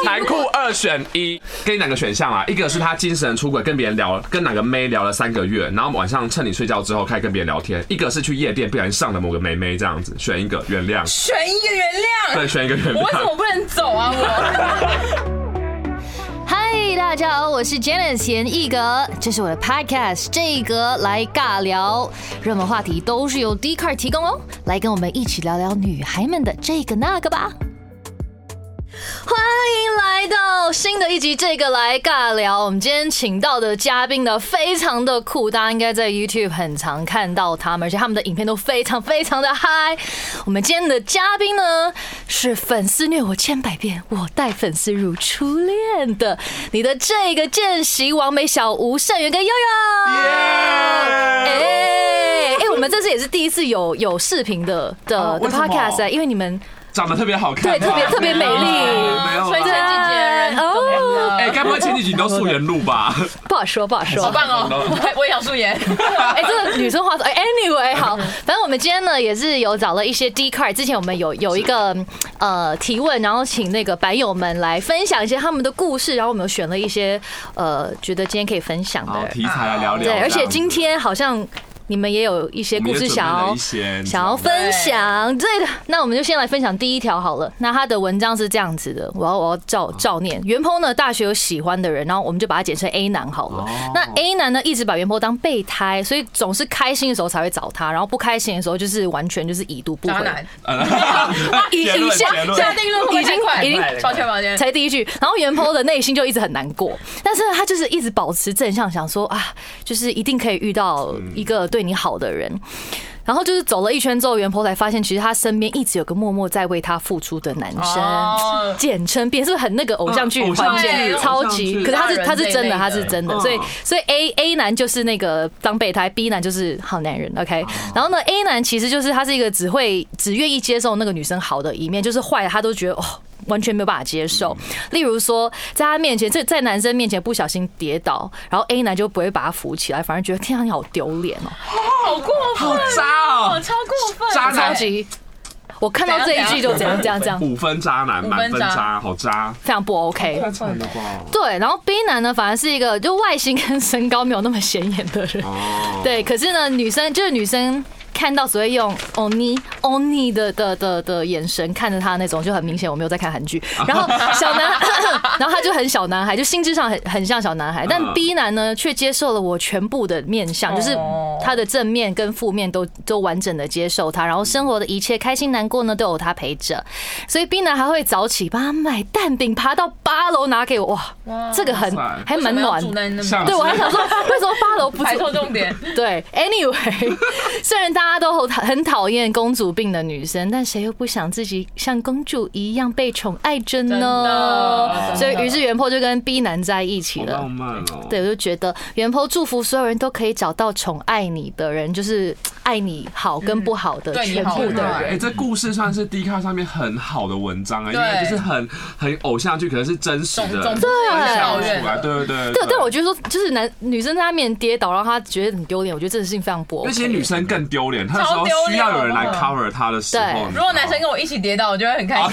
残酷二选一，给你两个选项啊，一个是他精神出轨，跟别人聊，跟哪个妹聊了三个月，然后晚上趁你睡觉之后开始跟别人聊天；一个是去夜店不小心上了某个妹妹这样子，选一个原谅，选一个原谅。对，选一个原谅。我为什么不能走啊？我 嗨，大家好，我是 Janice 严艺格，这是我的 Podcast，这一格来尬聊，热门话题都是由 d c a r 提供哦，来跟我们一起聊聊女孩们的这个那个吧。欢迎来到新的一集，这个来尬聊。我们今天请到的嘉宾呢，非常的酷，大家应该在 YouTube 很常看到他们，而且他们的影片都非常非常的嗨。我们今天的嘉宾呢，是粉丝虐我千百遍，我待粉丝如初恋的你的这个见习完美小吴胜元跟悠悠。哎哎，我们这次也是第一次有有视频的的的 Podcast，因为你们。长得特别好看，对，特别特别美丽，没有，前几集人哦，哎，该不会前几集都素颜录吧？不好说，不好说，好棒哦，我也想素颜。哎，这个女生话说，哎，anyway，好，反正我们今天呢也是有找了一些 D card，之前我们有有一个呃提问，然后请那个版友们来分享一些他们的故事，然后我们有选了一些呃觉得今天可以分享的。题材来聊聊，对，而且今天好像。你们也有一些故事想要想要分享，对的。那我们就先来分享第一条好了。那他的文章是这样子的，我要我要照照念。袁坡呢，大学有喜欢的人，然后我们就把他简称 A 男好了。那 A 男呢，一直把袁坡当备胎，所以总是开心的时候才会找他，然后不开心的时候就是完全就是已读不回。已经下下定论，已经已经抱歉抱歉，才第一句。然后袁坡的内心就一直很难过，但是他就是一直保持正向，想说啊，就是一定可以遇到一个对。对你好的人，然后就是走了一圈之后，袁婆才发现，其实他身边一直有个默默在为他付出的男生，简称变是很那个偶像剧环节，超级。可是他是他是真的，他是真的，所以所以 A A 男就是那个当备胎，B 男就是好男人。OK，然后呢，A 男其实就是他是一个只会只愿意接受那个女生好的一面，就是坏的他都觉得哦。完全没有办法接受，例如说，在他面前，在在男生面前不小心跌倒，然后 A 男就不会把他扶起来，反而觉得天啊，你好丢脸哦，好过分，好渣哦，超过分，渣超级。我看到这一句就怎样这样这样，五分渣男，满分渣，好渣，非常不 OK。对，然后 B 男呢，反而是一个就外形跟身高没有那么显眼的人，对，可是呢，女生就是女生。看到只会用 only only 的的的的眼神看着他那种就很明显我没有在看韩剧，然后小男，然后他就很小男孩，就心智上很很像小男孩，但 B 男呢却接受了我全部的面相，就是他的正面跟负面都都完整的接受他，然后生活的一切开心难过呢都有他陪着，所以 B 男还会早起帮他买蛋饼，爬到八楼拿给我，哇，这个很还蛮暖，对我还想说 为什么八楼不排错重点，对，anyway，虽然大家。都很很讨厌公主病的女生，但谁又不想自己像公主一样被宠爱着呢？所以于是元坡就跟 B 男在一起了。浪漫哦！对，我就觉得元坡祝福所有人都可以找到宠爱你的人，就是爱你好跟不好的全部的人。哎，这故事算是 D 卡上面很好的文章啊，因为就是很很偶像剧，可能是真实的，对，出来，对对对。对，但我觉得说，就是男女生在他面前跌倒，然后他觉得很丢脸，我觉得这件事情非常不。那些女生更丢脸。他说需要有人来 cover 他的时候，如果男生跟我一起跌倒，我就会很开心。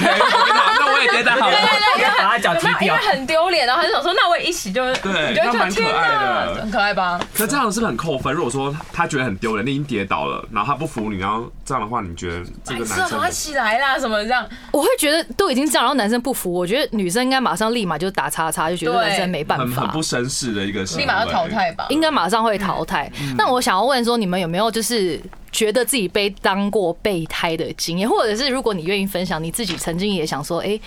那我也跌倒好了，对对对，把他脚踢掉，因为很丢脸，然后他就想说，那我也一起就对，觉得蛮可爱的，很可爱吧？可这样是很扣分？如果说他觉得很丢脸，你已经跌倒了，然后他不服你，然后这样的话，你觉得这个男生起来啦什么这样？我会觉得都已经这样，然后男生不服，我觉得女生应该马上立马就打叉叉，就觉得男生没办法，很不绅士的一个，立马要淘汰吧？应该马上会淘汰。那我想要问说，你们有没有就是？觉得自己被当过备胎的经验，或者是如果你愿意分享，你自己曾经也想说，哎。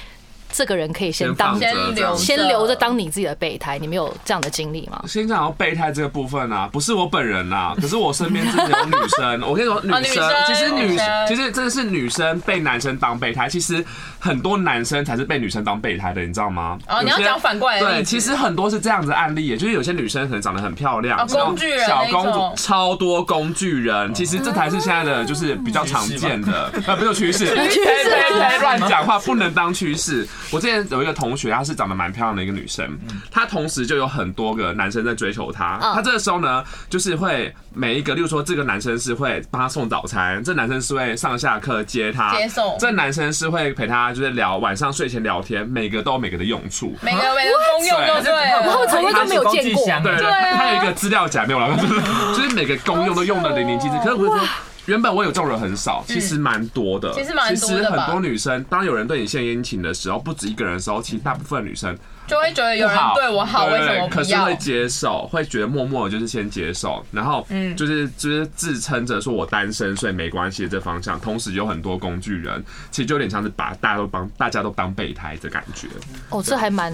这个人可以先当先留先留着当你自己的备胎，你们有这样的经历吗？先讲到备胎这个部分啊，不是我本人啊，可是我身边真的有女生。我跟你说，女生 其实女其实真的是女生被男生当备胎，其实很多男生才是被女生当备胎的，你知道吗？哦，你要讲反过来。对，其实很多是这样子案例，也就是有些女生可能长得很漂亮，工具人，小公主，超多工具人，其实这才是现在的就是比较常见的，啊，不是趋势，趋势，乱讲话不能当趋势。我之前有一个。同学，她是长得蛮漂亮的一个女生，她同时就有很多个男生在追求她。她这个时候呢，就是会每一个，例如说这个男生是会帮她送早餐，这男生是会上下课接她，接送，这男生是会陪她家就是聊晚上睡前聊天，每个都有每个的用处。每个每个公用都对然后了。从来都没有见过，对对，对啊它有一个资料夹没有了，就是每个公用都用的淋漓尽致。可是我就说。原本我有这种人很少，其实蛮多的。其实蛮多的吧其实很多女生，当有人对你献殷勤的时候，不止一个人的时候，其实大部分女生就会觉得有人对我好，为什么可是会？接受，会觉得默默的就是先接受，然后嗯就是就是自称着说我单身，所以没关系的这方向。同时有很多工具人，其实就有点像是把大家都帮大家都当备胎的感觉。哦，这还蛮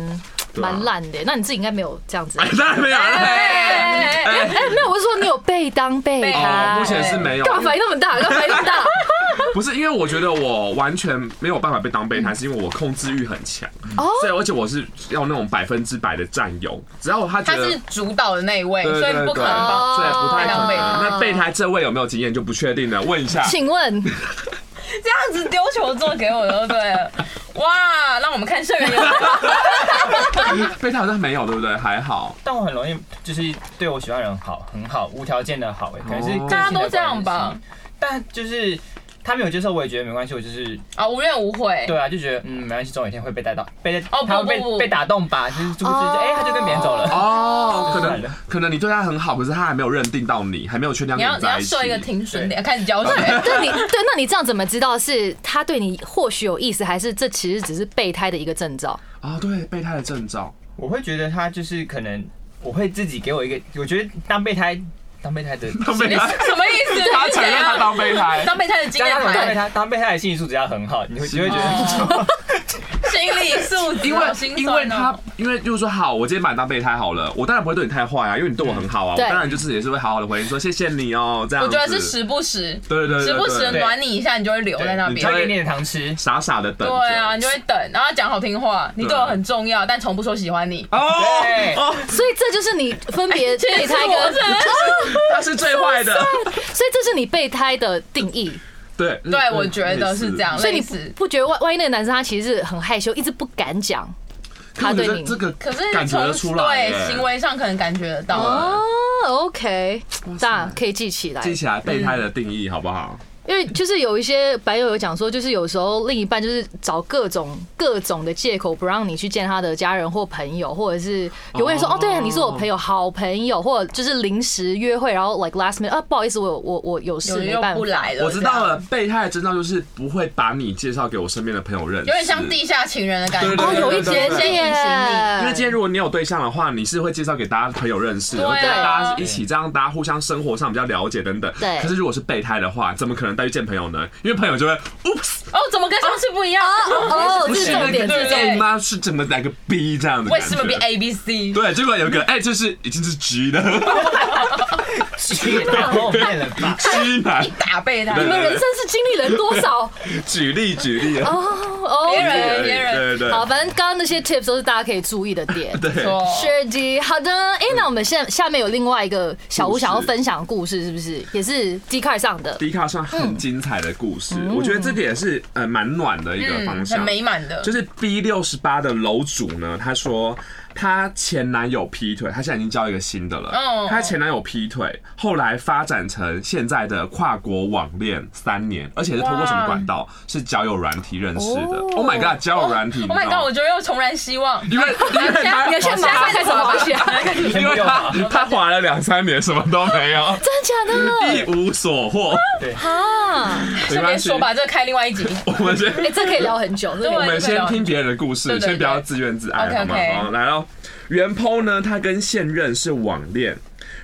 蛮烂的。那你自己应该没有这样子。哎，当然没有了。哎哎，没有，我是说你有被当备胎目。前是没有。干嘛反应那么大？干嘛反应那么大？不是因为我觉得我完全没有办法被当备胎，是因为我控制欲很强，哦所以而且我是要那种百分之百的占有，只要他觉他是主导的那一位，所以不可能哦帮。对，不太可当备能。胎那备胎这位有没有经验就不确定了，问一下。请问 这样子丢球做给我就对了。哇，让我们看社员有备胎好像没有，对不对？还好。但我很容易就是对我喜欢人好，很好，无条件的好，哎，可能是大家都这样吧？但就是他没有接受，我也觉得没关系，我就是啊，无怨无悔。对啊，就觉得嗯没关系，总有一天会被带到，被哦不他会被不不被打动吧，就是殊不知就哎他就跟别人走了。哦，可能可能你对他很好，可是他还没有认定到你，还没有确定你要你。要设一个停损点，开始教学。那你对，那你这样怎么知道是他对你或许有意思，还是这其实只是备胎的一个征兆？啊，对，备胎的征兆。我会觉得他就是可能我会自己给我一个，我觉得当备胎当备胎的当备胎，什么意思？他承认他当备胎。当备胎的经验当当备，胎当备胎的心理素质要很好，你会你会觉得 心理素质，因为因为他。因为就是说好，我今天把你当备胎好了，我当然不会对你太坏啊，因为你对我很好啊，我当然就是也是会好好的回应说谢谢你哦，这样。我觉得是时不时，对对对对时不时暖你一下，你就会留在那边你就会。挑一点糖吃。傻傻的等着。对啊，你就会等，然后讲好听话，你对我很重要，但从不说喜欢你。哦哦，所以这就是你分别备胎 我跟，是他 是最坏的。所以这是你备胎的定义。对对，我觉得是这样。所以你不，不觉得万万一那个男生他其实是很害羞，一直不敢讲他对你这个可是感觉出来，对行为上可能感觉得到。哦？OK，大家可以记起来。记起来备胎的定义好不好？因为就是有一些白友有讲说，就是有时候另一半就是找各种各种的借口不让你去见他的家人或朋友，或者是永远说哦哦，对啊，你是我朋友，好朋友，或者就是临时约会，然后 like last minute 啊，不好意思，我有我我有事没办法。不来了，我知道了，备胎的征兆就是不会把你介绍给我身边的朋友认识，有点像地下情人的感觉。哦，有一点先隐形点，因为今天如果你有对象的话，你是会介绍给大家朋友认识，对大家一起这样，大家互相生活上比较了解等等。对可是如果是备胎的话，怎么可能带去见朋友呢？因为朋友就会，oops，哦，怎么跟上次不一样？哦，不是重点，对这是重点。妈是怎么来个 B 这样的？为什么变？A B C？对，结果有个哎，就是已经是 G 的 去太后面了吧？G 男。打备胎，对你们人生是经历了多少？举例举例，哦哦，别人对别人对对，好，反正刚刚那些 tips 都是大家可以注意的点。对。错。是的，好的。哎、那我们现在下面有另外一个小吴想要分享的故事，是不是？也是 D 卡上的。，D 卡上很精彩的故事，我觉得这点是呃蛮暖的一个方嗯，向，很美满的，就是 B 六十八的楼主呢，他说她前男友劈腿，她现在已经交一个新的了。哦她前男友劈腿，后来发展成现在的跨国网恋三年，而且是通过什么管道？是交友软体认识的。哦 Oh my god，交友软体 Oh my god！我觉得又重燃希望。因为 因为他你要先马上开始滑起来，真 因为他他滑了两三年，什么都没有，真的假的？一无所获。啊！没关系顺便说，吧这个开另外一集。我们先哎、这可以聊很久，我们先听别人的故事，对对对先不要自怨自艾，好好，来喽。袁剖呢，他跟现任是网恋。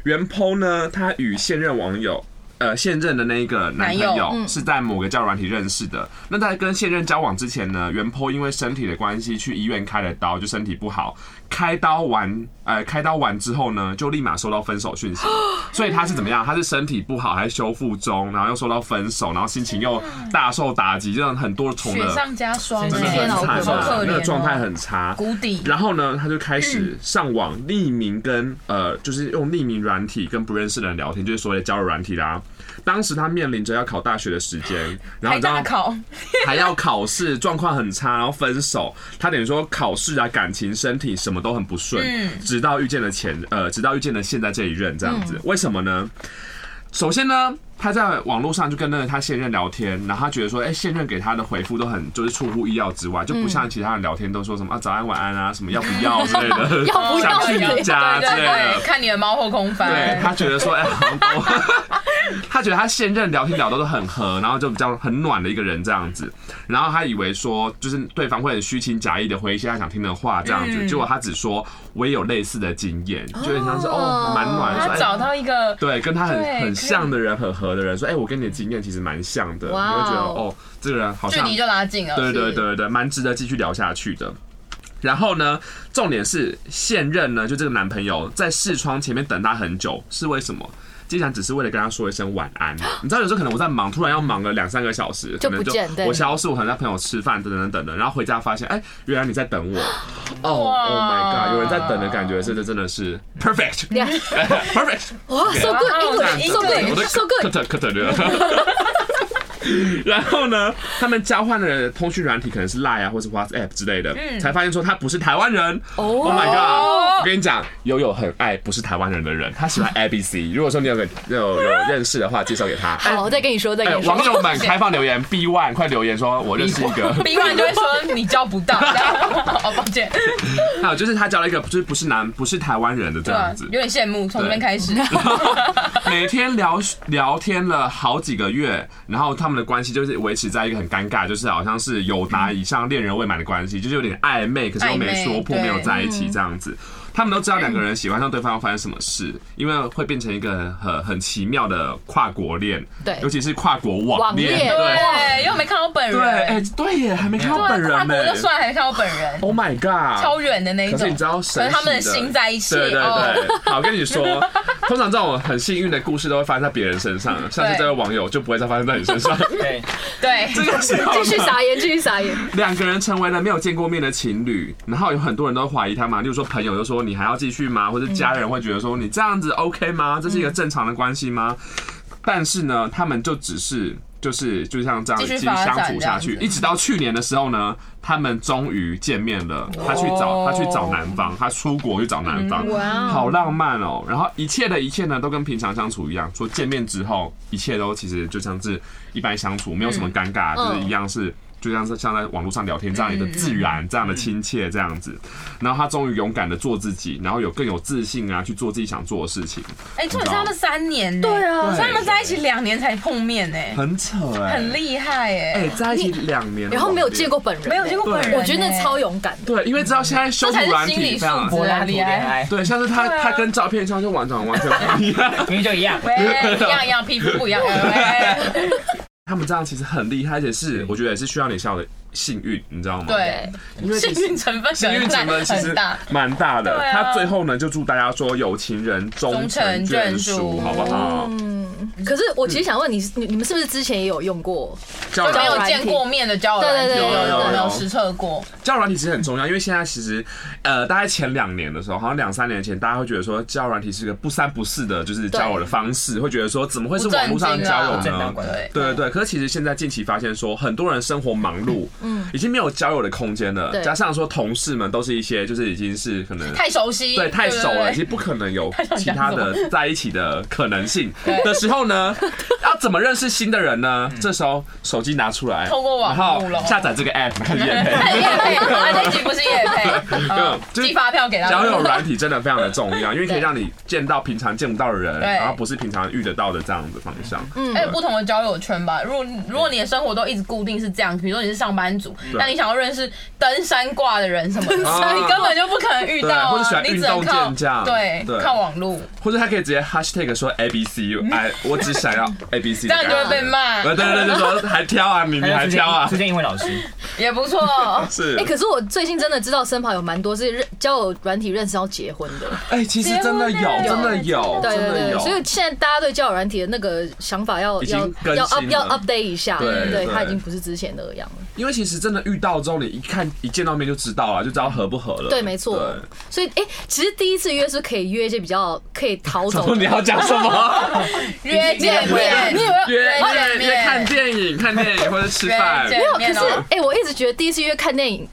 原 PO 呢，他与现任网友。呃，现任的那一个男朋友是在某个交友软体认识的。那在跟现任交往之前呢，袁剖因为身体的关系去医院开了刀，就身体不好。开刀完，呃，开刀完之后呢，就立马收到分手讯息。所以他是怎么样？他是身体不好，还修复中，然后又收到分手，然后心情又大受打击，这样很多重的雪上加霜，真的很惨那个状态很差。谷底。然后呢，他就开始上网匿名跟呃，就是用匿名软体跟不认识的人聊天，就是所谓的交友软体啦。当时他面临着要考大学的时间，然后还你知道 还要考试，状况很差，然后分手。他等于说考试啊、感情、身体什么都很不顺，嗯直到遇见了前呃，直到遇见了现在这一任这样子。为什么呢？首先呢，他在网络上就跟那个他现任聊天，然后他觉得说，哎、现任给他的回复都很就是出乎意料之外，就不像其他人聊天都说什么啊早安晚安啊，什么要不要之类的，要不要想去你家之类的，。看你的猫后空翻。对他觉得说，哎、他觉得他现任聊天聊的都很和，然后就比较很暖的一个人这样子，然后他以为说，就是对方会很虚情假意的回一些他想听的话这样子，嗯结果他只说我也有类似的经验，就有点像是哦蛮暖，他找到一个对，跟他很很像的人，很合的人，说，哎、我跟你的经验其实蛮像的，你会觉得哦，这个人好像距离就拉近了。对对对对，蛮值得继续聊下去的。然后呢，重点是现任呢，就这个男朋友在视窗前面等他很久，是为什么？竟然只是为了跟他说一声晚安。你知道，有时候可能我在忙，突然要忙个两三个小时，就不见对我消失，我可能在朋友吃饭，等等等等的，然后回家发现，哎，原来你在等我。Oh my god，有人在等的感觉，真的真的是 perfect，perfect。哇，so 哇 good 这样 English，so 我 good 的 so good。然后呢，他们交换的通讯软体可能是 Line 啊，或是 WhatsApp 之类的，才发现说他不是台湾人。Oh my god！我跟你讲，悠悠很爱不是台湾人的人，他喜欢 ABC。如果说你有个有有认识的话，介绍给他。哎 好，我再跟你说，再哎，跟你说网。友们开放留言，B one 快留言说，我认识一个。B One 就会说你交不到，哦，抱歉，还有就是他交了一个就是不是男不是台湾人的这样子，有点羡慕，从这边开始。每天聊聊天了好几个月，然后他们的关系就是维持在一个很尴尬，就是好像是有达以上恋人未满的关系，就是有点暧昧，可是又没说破，没有在一起这样子。他们都知道两个人喜欢上对方要发生什么事，因为会变成一个很很奇妙的跨国恋，对尤其是跨国网网恋恋，对对，又没看到本人。对，哎，对耶，还没看到本人，跨国就算还没看到本人，，Oh my god，超远的那一种。可是你知道可是他们的心在一起。对对哦对，好，跟你说，通常这种很幸运的故事都会发生在别人身上，像是这位网友就不会再发生在你身上。对，对，这个时候继续撒盐，继续撒盐。两个人成为了没有见过面的情侣，然后有很多人都怀疑他嘛，例如说朋友就说你还要继续吗？或者家人会觉得说你这样子 OK 吗？这是一个正常的关系吗？但是呢，他们就只是就是就像这样继续相处下去一直到去年的时候呢，他们终于见面了。他去找哦他去找男方，他出国去找男方，好浪漫哦。然后一切的一切呢，都跟平常相处一样。说见面之后，一切都其实就像是一般相处，没有什么尴尬，就是一样是。就像是像在网络上聊天这样的自然、这样的亲切这样子，然后他终于勇敢的做自己，然后有更有自信啊，去做自己想做的事情，哎，重点是他们三年呢，对啊。所以他们在一起两年才碰面呢，很扯哎、很厉害哎、哎，在一起两年，然后没有见过，本人，没有见过本人，我觉得那超。勇敢的。对，因为知道现在修图软体非常这才是心理素质柏拉图厉害。恋爱，对，像是他他跟照片上就完全完全不一样。明明就一样。喂，一样一样，皮肤不一样。他们这样其实很厉害，而且是我觉得也是需要你笑的幸运，你知道吗？，对，因为幸运成分幸运成分其实。蛮大的。他最后呢，就祝大家说有情人终成眷属，好不好？嗯可是我其实想问你，你你们是不是之前也有用过？交友没有见过面的交友软体，对对有没有有实测过？交友软体其实很重要，因为现在其实呃，大概前两年的时候，好像两三年前，大家会觉得说交友软体是个不三不四的，就是交友的方式，会觉得说怎么会是网络上交友呢对对对，可是其实现在近期发现说，很多人生活忙碌，嗯，已经没有交友的空间了。对加上说同事们都是一些就是已经是可能太熟悉，对太熟了，对其实不可能有 其他的在一起的可能性对的时候呢，要怎么认识新的人呢？这时候手机拿出来，透过网然后络下载这个 app 开始验配。叶配，不是叶配，就是寄发票给他交友。软体真的非常的重要，因为可以让你见到平常见不到的人，然后不是平常遇得到的这样子方向。嗯，还有不同的交友圈吧。如果如果你的生活都一直固定是这样，比如说你是上班族，那你想要认识登山挂的人什么的，啊你根本就不可能遇到啊。或者喜欢你只运动能靠健将。对对。靠网络，或者他可以直接 hashtag 说 A B C，哎，我只想要 A B C，这样就会被骂，对对对，就说还挑啊，明明还挑啊。出，现英文老师，也不错。是。哎，可是我最近真的知道身旁有蛮多是认交友软体认识要结婚的。哎，其实真的有，真的有，对对对，真的有，所以现在大家对交友软体的那个想法要要要 up 要 update 一下，对对。它已经不是之前那个样了。因为其实真的遇到之后，你一看一见到面就知道了，就知道合不合了。对，没错。所以，哎，其实第一次约是可以约一些比较可以逃走的。你要讲什么？约见面，你以为约见面约约看电影，看电影或者吃饭。没有，可是哎、我一直觉得第一次约看电影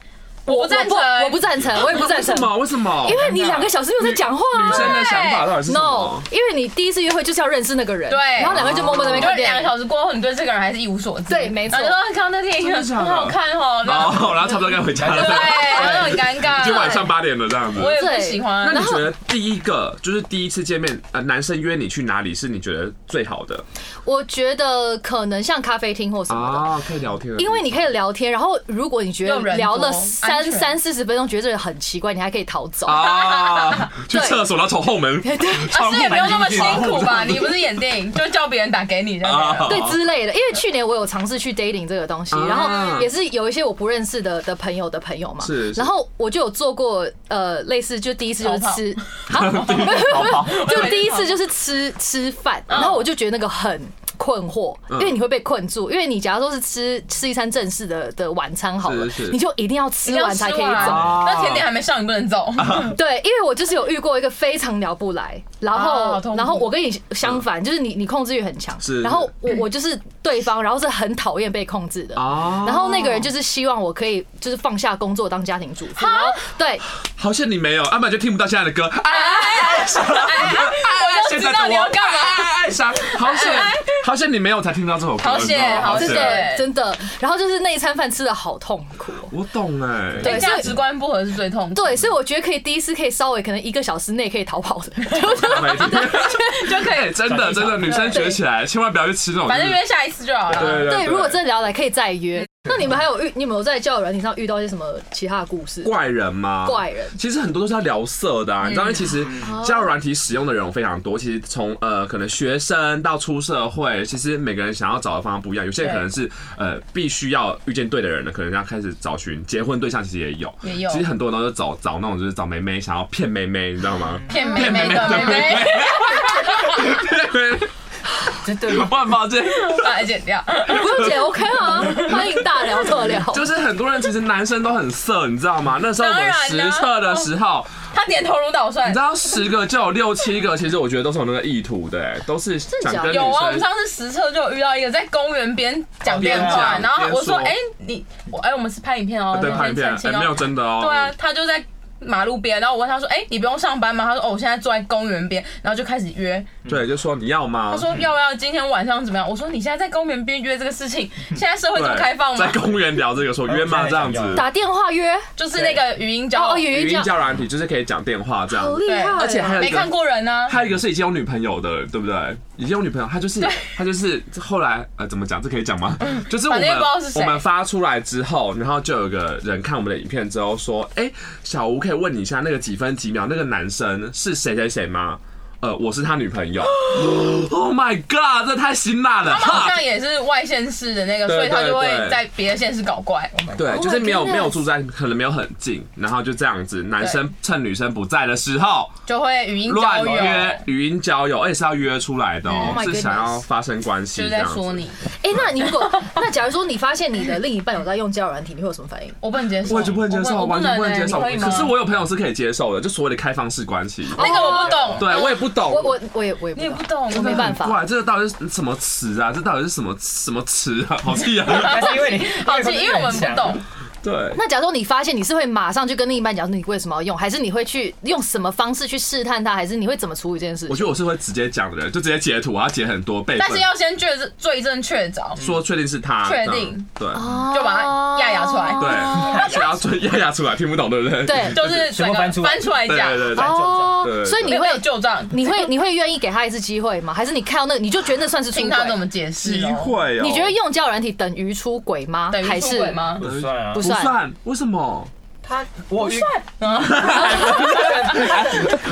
我不赞成，我不赞成，我也不赞成为什。么？为什么？因为你两个小时没有在讲话啊。女生的想法到底是什 No，因为你第一次约会就是要认识那个人，对然后两个人就默默在那边就两个。小时过后，你对这个人还是一无所知。对没错然后就说刚刚那电影很好看哦，然后哦，然后差不多该回家了。对，然后很尴尬。就晚上八点了这样子。我也不喜欢。那你觉得第一个就是第一次见面，呃，男生约你去哪里是你觉得最好的我觉得可能像咖啡厅或什么的。啊？可以聊天因为你可以聊天，然后如果你觉得聊了安三全三四十分钟，觉得这个很奇怪，你还可以逃走。啊，去厕所然后从后门，啊，是也不用那么辛苦吧？你不是演电影，就叫别人打给你这样。对之类的，因为去年我有尝试去 dating 这个东西，啊。然后也是有一些我不认识的的朋友的朋友嘛，是是。然后我就有做过呃类似，就第一次就是吃，好，就第一次就是吃吃饭，然后我就觉得那个很。困惑，因为你会被困住，因为你假如说是吃吃一餐正式的的晚餐好了你就一定要吃完才可以走。那甜点还没上，你不能走。对，因为我就是有遇过一个非常聊不来，然啊后然后我跟你相反，就是你你控制欲很强是，然后我我就是对方，然后是很讨厌被控制的。啊然后那个人就是希望我可以就是放下工作当家庭主妇，然后对好像你没有，要不然就听不到现在的歌。哎我就知道你要干嘛。爱爱上，好险，好险你没有才听到这首歌。好险好险真的真的，然后就是那一餐饭吃的好痛苦哦。我懂哎。对对，价值观不合是最痛苦。对，所以我觉得可以第一次可以稍微可能一个小时内可以逃跑的，就可以，真的真的，女生学起来，千万不要去吃那种。反正约下一次就好了。对对，如果真的聊来可以再约。那你们还有遇，你们有在交友软体上遇到一些什么其他的故事？怪人吗？怪人其实很多都是要聊色的啊，你知道，其实哦交友软体使用的人有非常多。其实从呃可能学生到出社会，其实每个人想要找的方向不一样。有些人可能是呃必须要遇见对的人了，可能要开始找寻结婚对象，其实也有。也有其实很多人都是找找那种就是找妹妹，想要骗妹妹，你知道吗？骗妹妹的妹妹，有？办法这。把它剪掉。不用剪 OK 啊，欢迎大聊特聊。就是很多人其实男生都很色，你知道吗？那时候我们实测的时候，他点头如捣蒜你知。道十个就有六七个，其实我觉得都是有那个意图的、哎都是想跟女有啊，我们生。上次实测就有遇到一个在公园边讲电话，然后我说：“边说哎，你我哎，我们是拍影片哦，对，拍影片，哎，清哦没有真的哦。对啊，他就在马路边，然后我问他说：“哎、你不用上班吗？”他说：“哦，我现在坐在公园边。”然后就开始约。对，就说你要吗？他说：“要不要今天晚上怎么样？”我说：“你现在在公园边约这个事情，现在社会这么开放吗在？公园聊这个说约吗？这样子。打电话约，就是那个语音交哦，语音叫软体就是可以讲电话这样。对好厉害，而且还有没看过人呢、还有一个是已经有女朋友的，对不对？已经有女朋友，她就是她就是后来呃怎么讲？这可以讲吗？就是我们是谁我们发出来之后，然后就有个人看我们的影片之后说：“哎，小吴可以问你一下那个几分几秒那个男生是谁谁谁吗？”呃，我是他女朋友。Oh my god，这太辛辣了！他们好像也是外县市的那个，所以他就会在别的县市搞怪。对，Oh 就是没有没有住在，可能没有很近，然后就这样子，男生趁女生不在的时候就会语音乱，约语音交友，而且是要约出来的哦是想要发生关系就。在说你，哎，那你如果 那假如说你发现你的另一半有在用交友软体，你会有什么反应？我不能接受，我就不能接受，完全不能接受。可是我有朋友是可以接受的，就所谓的开放式关系。那个我不懂，对我也不懂，我我我也我也你也不懂，我没办法。哇，这个到底是什么词啊？这到底是什么什么词啊？好气啊！还是因为你 好气，因为我们不懂。对，那假如说你发现你是会马上就跟另一半讲说你为什么要用，还是你会去用什么方式去试探他，还是你会怎么处理这件事？我觉得我是会直接讲的人，就直接截图，我要截很多倍，但是要先确认罪证确凿，说确定是他，确定这样哦就把他压压出来对对，需要追压压出来，听不懂对不对？对 就是整个全部翻出来翻出来讲，对对对。哦对对，所以你会旧账，你会你会愿意给他一次机会吗？还是你看到那个你就觉得那算是出听他怎轨？么解释机哦。会哦，你觉得用交友软体等于出轨吗？等于出还是轨吗？不算啊不不算算？为什么？他我算嗯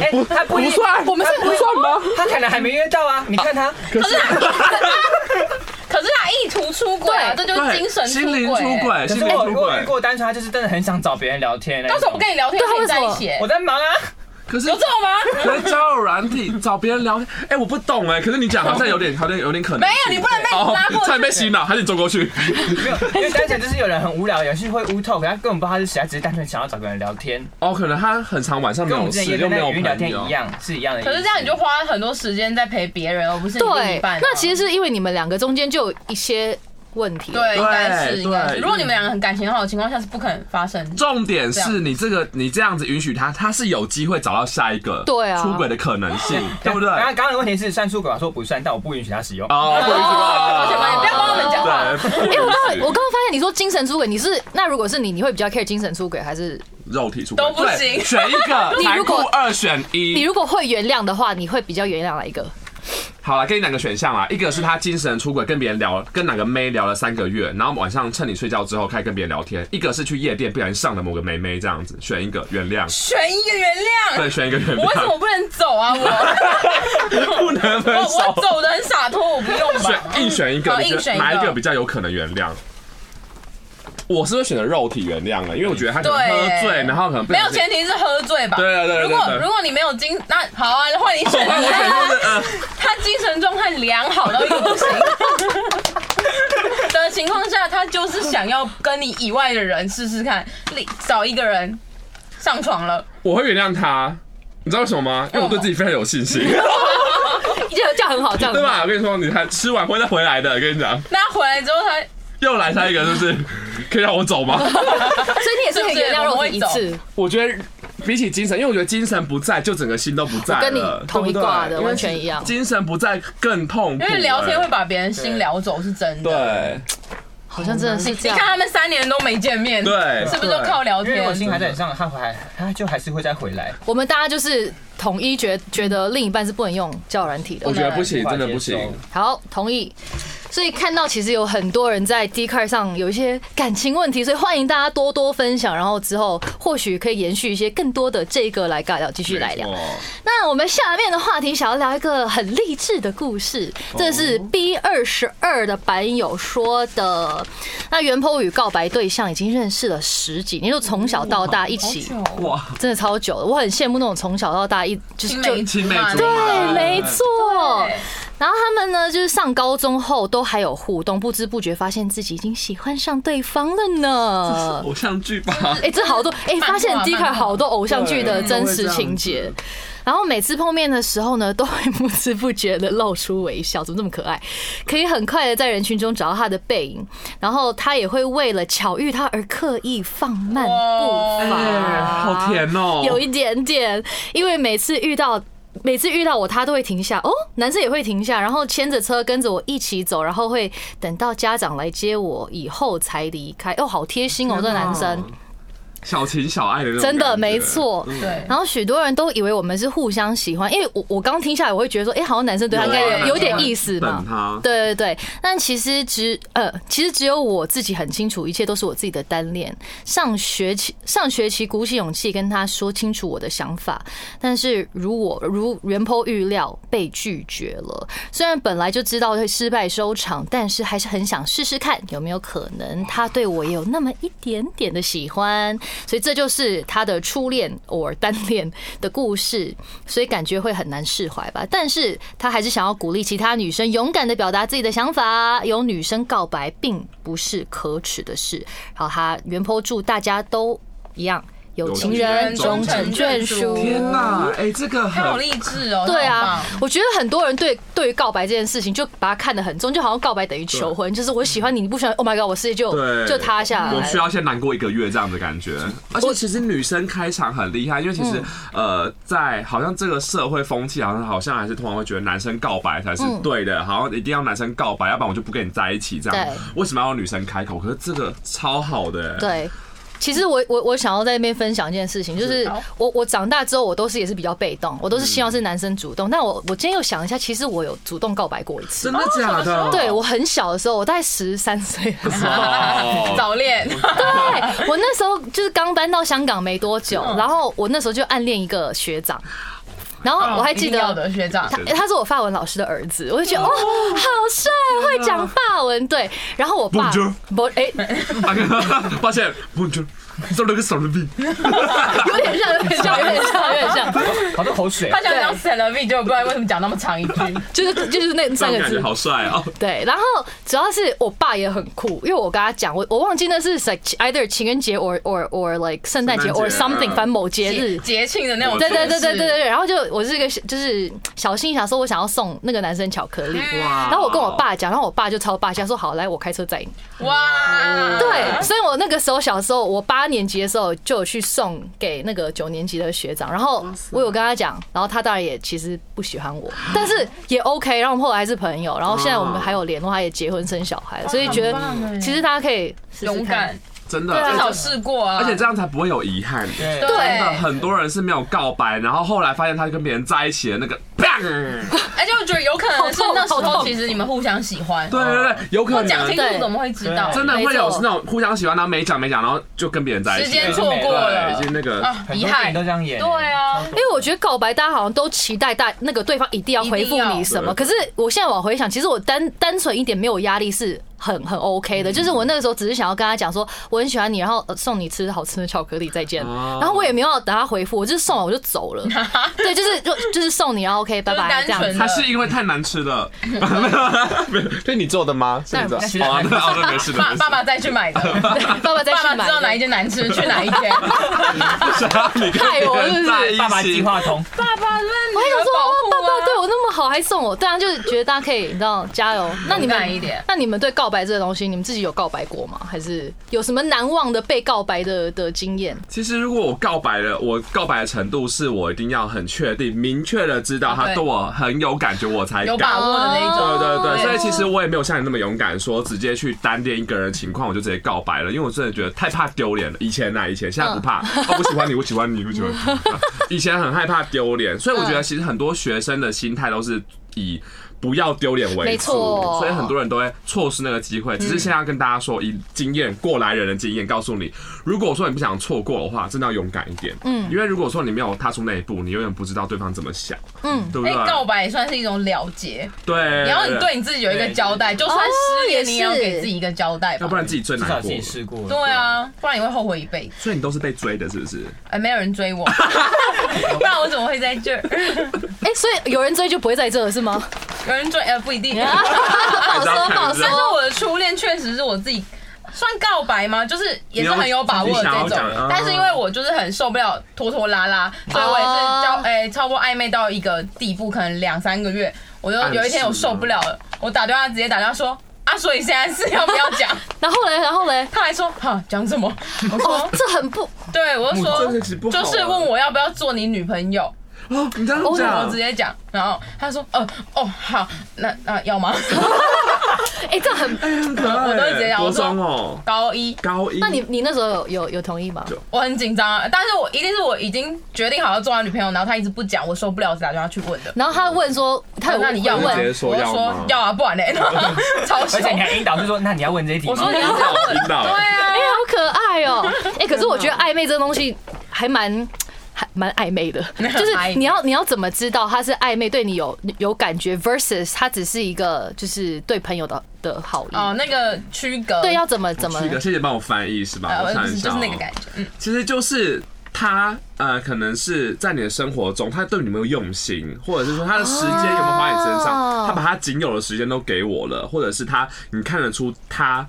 哎，他不一算，我们是不算吗？他可能还没约到啊，你看他，可是他 可是他意图出轨啊，这就是精神心灵出轨。轨，可是我心灵出轨。我遇过单纯他就是真的很想找别人聊天那种。当时我不跟你聊天，跟你在一起，我在忙啊，可是有这种吗？可是交友软体找别人聊天，哎，我不懂哎。可是你讲好像有点，好像有点可能。没有，你不能被哦拉过差点被。洗脑，还是你走过去？没有，因为单纯就是有人很无聊，有人会乌透，可他根本不知道他是谁，他只是单纯想要找个人聊天，哦，可能他很长晚上没有事，跟我们之前又没有聊天一。样，是一样的。可是这样你就花很多时间在陪别人，而不是你另一对半啊。？那其实是因为你们两个中间就有一些问题。对，应该是应该是。如果你们两个很感情很好的情况下，是不可能发生。重点是你这个你这样子允许他，他是有机会找到下一个对啊出轨的可能性，对不对？刚刚的问题是算出轨，我说不算，但我不允许他使用。哦，不允许抱歉抱歉，不要帮我们讲话。对，哎、我刚刚我刚刚发现你说精神出轨，你是那如果是你，你会比较 care 精神出轨，还是肉体出轨都不行选一个，你如果二选一。你如果会原谅的话，你会比较原谅哪一个？好了，给你两个选项啦，一个是他精神出轨，跟别人聊，跟哪个妹聊了三个月，然后晚上趁你睡觉之后开始跟别人聊天；一个是去夜店不小心上了某个妹妹这样子，选一个原谅，选一个原谅。对，选一个原我为什么谅，不能走啊？我 不能分我我，走的很洒脱，我不用吧选？硬选一个，选一个哪一个比较有可能原谅？我是会选择肉体原谅了，因为我觉得他可能喝醉，然后可能不没有前提是喝醉吧？对对对对如果如果你没有精，那好啊，换你选。我选 他精神状态良好到一个不行 的情况下，他就是想要跟你以外的人试试看，另找一个人上床了。我会原谅他，你知道为什么吗？因为我对自己非常有信心，这样这样很好，这样对吧？我跟你说，你看吃完会再回来的，跟你讲，那他回来之后，他又来他一个，是不是？可以让我走吗？所以你也是可以原谅肉体一次。我觉得比起精神，因为我觉得精神不在，就整个心都不在了。我跟你同一挂的完全一样精神不在更痛苦、因为聊天会哎把别人心聊走，是真的。对好像真的是这样你看。他们三年都没见面，对是不是就靠聊天因为我？心还在上，他回来，他就还是会再回来。我们大家就是统一觉觉得另一半是不能用交友软体的我。觉得不行，真的不行。好，同意。所以看到其实有很多人在 d c a r 上有一些感情问题，所以欢迎大家多多分享，然后之后或许可以延续一些更多的这个来尬聊，继续来聊那我们下面的话题想要聊一个很励志的故事，这是 B 二十二的版友说的。那袁坡与告白对象已经认识了十几年，就从小到大一起，哇，真的超久了。我很羡慕那种从小到大一就是就对，没错。对然后他们呢，就是上高中后都还有互动，不知不觉发现自己已经喜欢上对方了呢。偶像剧吧？哎、这好多哎、发现 d 卡好多偶像剧的真实情节。然后每次碰面的时候呢，都会不知不觉的露出微笑，怎么这么可爱？可以很快的在人群中找到他的背影，然后他也会为了巧遇他而刻意放慢步伐，哎，好甜哦！有一点点，因为每次遇到。每次遇到我，他都会停下哦，男生也会停下，然后牵着车跟着我一起走，然后会等到家长来接我以后才离开。哦，好贴心哦，这男生小情小爱的那种，真的没。错。对，然后许多人都以为我们是互相喜欢，因为我我刚听下来，我会觉得说，哎、好像男生对他应该有有点意思嘛等。他，对对对，但其实只呃，其实只有我自己很清楚，一切都是我自己的单恋。上学期上学期鼓起勇气跟他说清楚我的想法，但是如我如原坡预料被拒绝了。虽然本来就知道会失败收场，但是还是很想试试看有没有可能他对我也有那么一点点的喜欢。所以这就是他的初恋或单恋 的故事，所以感觉会很难释怀吧。但是他还是想要鼓励其他女生勇敢的表达自己的想法，有女生告白并不是可耻的事。然后他原坡祝大家都一样。有情人终成眷属。天哪，哎，这个他好励志哦。对啊我觉得很多人对对于告白这件事情，就把它看得很重，就好像告白等于求婚，就是我喜欢你，你不喜欢，Oh my god，我世界就就塌下来我。需要先难过一个月这样的感觉。而且其实女生开场很厉害，因为其实嗯呃，在好像这个社会风气，好像好像还是通常会觉得男生告白才是对的，好像一定要男生告白，要不然我就不跟你在一起这样对。为什么要女生开口？可是这个超好的，对。其实我我我想要在那边分享一件事情，就是我我长大之后，我都是也是比较被动，我都是希望是男生主动。但我我今天又想一下，其实我有主动告白过一次真。的假的？对我很小的时候，我大概十三岁的时候，哦早恋，对我那时候就是刚搬到香港没多久，然后我那时候就暗恋一个学长，然后我还记得的学长。他，欸他是我法文老师的儿子，我就觉得哦，好帅，会讲法文。对，然后我爸不哎，抱歉，不就 做了个手的病，有点像，有点像，有点像，有点像。好多口水他。想讲 e l v 就不知道为什么讲那么长一句。就是就是那三个字样感觉。好帅哦。对，然后主要是我爸也很酷，因为我跟他讲，我我忘记那是 like either 情人节 or or or like 圣诞节 or something，嗯反正某节日节。庆的那种对对对对对对，然后就我是一个就是小心想说，我想要送那个男生巧克力，哇然后我跟我爸讲，然后我爸就超霸气，他说好，来我开车载你。哇，对，所以我那个时候小时候，我八年级的时候就有去送给那个九年级的学长，然后我有跟他讲，然后他当然也其实不喜欢我，但是 也 OK，然后我们后来还是朋友，然后现在我们还有联络，他也结婚生小孩了，所以觉得其实大家可以勇敢，真的，对啊至少试过啊。而且这样才不会有遗憾。对。对。真的很多人是没有告白，然后后来发现他跟别人在一起的那个，砰 而且我觉得有可能是那时候其实你们互相喜欢，对对对，有可我讲清能楚怎么会知道？真的会有是那种互相喜欢，然后没讲没讲，然后就跟别人在一起，时间错过了对，已经那个啊，遗憾很多电影。都这样演。对啊，因为我觉得告白，大家好像都期待大那个对方一定要回复你什么。可是我现在往回想，其实我单单纯一点没有压力是很很 OK 的。就是我那个时候只是想要跟他讲说我很喜欢你，然后呃送你吃好吃的巧克力，再见。哦然后我也没有等他回复，我就是送完我就走了。对，就是就就是送你，然后 OK，拜拜这样子。他是因为太难吃了 没有，对你做的吗？那哦，那没事的，爸爸爸再去买的，爸爸再爸去买爸知道哪一间难吃，去哪一间。想要你跟别人在一爸爸计起，划通，爸爸，我还想说，哦，爸爸对我那么好，还送我，对啊，就是觉得大家可以，你知道，加油。那你勇们一点那你们对告白这个东西，你们自己有告白过吗？还是有什么难忘的被告白的的经验？其实如果我告白了，我告白的程度是我一定要很确定、明确的知道他对对我很有感觉，我才有把敢。握的那种。对对，对所以其实我也没有像你那么勇敢，说直接去单恋一个人的情况，我就直接告白了，因为我真的觉得太怕丢脸了。以前呐，以前现在不怕，哦，我喜欢你，我喜欢你，我喜欢你。以前很害怕丢脸，所以我觉得其实很多学生的心态都是以。不要丢脸为没主，错所以很多人都会错失那个机会。只是现在要跟大家说，以经验过来人的经验告诉你，如果说你不想错过的话，真的要勇敢一点。嗯，因为如果说你没有踏出那一步，你永远不知道对方怎么想。嗯，对不对？，哎告白也算是一种了结，对，然后你对你自己有一个交代，就算失恋，哦也是你也要给自己一个交代吧。要不然自己最难过了。试过。对啊，不然你会后悔一辈子。所以你都是被追的，是不是？哎，没有人追我，不然我怎么会在这儿？哎，所以有人追就不会在这了是吗？有 人追，呃，不一定。不好说，不好说。我的初恋确实是我自己算告白吗？就是也是很有把握的这种但是因为我就是很受不了拖拖拉拉，所以我也是交哦诶、差不多暧昧到一个地步，可能两三个月，我就有一天我受不了了，我打电话直接打电话说。啊，所以现在是要不要讲？然后嘞，然后嘞，他还说哈讲什么？我哦说，这很不对，我就说就是问我要不要做你女朋友，哦，你这样我讲直，接讲，然后他说哦哦好，那那要吗？哎，这很。很可爱。我都会直接讲国我说哦，高一，高一。那你你那时候有有有同意吗？我很紧张啊，但是我一定是我已经决定好要做他女朋友，然后他一直不讲，我受不了，我打电话去问的。然后他问说，他有那你要吗？问直接说我就要吗说要啊，不然嘞，超凶而且。你还引导是说，那你要问这一题吗？我说你要这样问，引导对啊哎、，好可爱哦、哎、可是我觉得暧昧这个东西还蛮。还蛮暧昧的，就是你要你要怎么知道他是暧昧对你有有感觉，versus 他只是一个就是对朋友的的好意，哦，那个区隔，对，要怎么怎么？区隔，谢谢帮我翻译是吧？呃，我看就是一下哦就是那个感觉，嗯，其实就是他呃，可能是在你的生活中，他对你有没有用心，或者是说他的时间有没有花在你身哦上，他把他仅有的时间都给我了，或者是他你看得出他。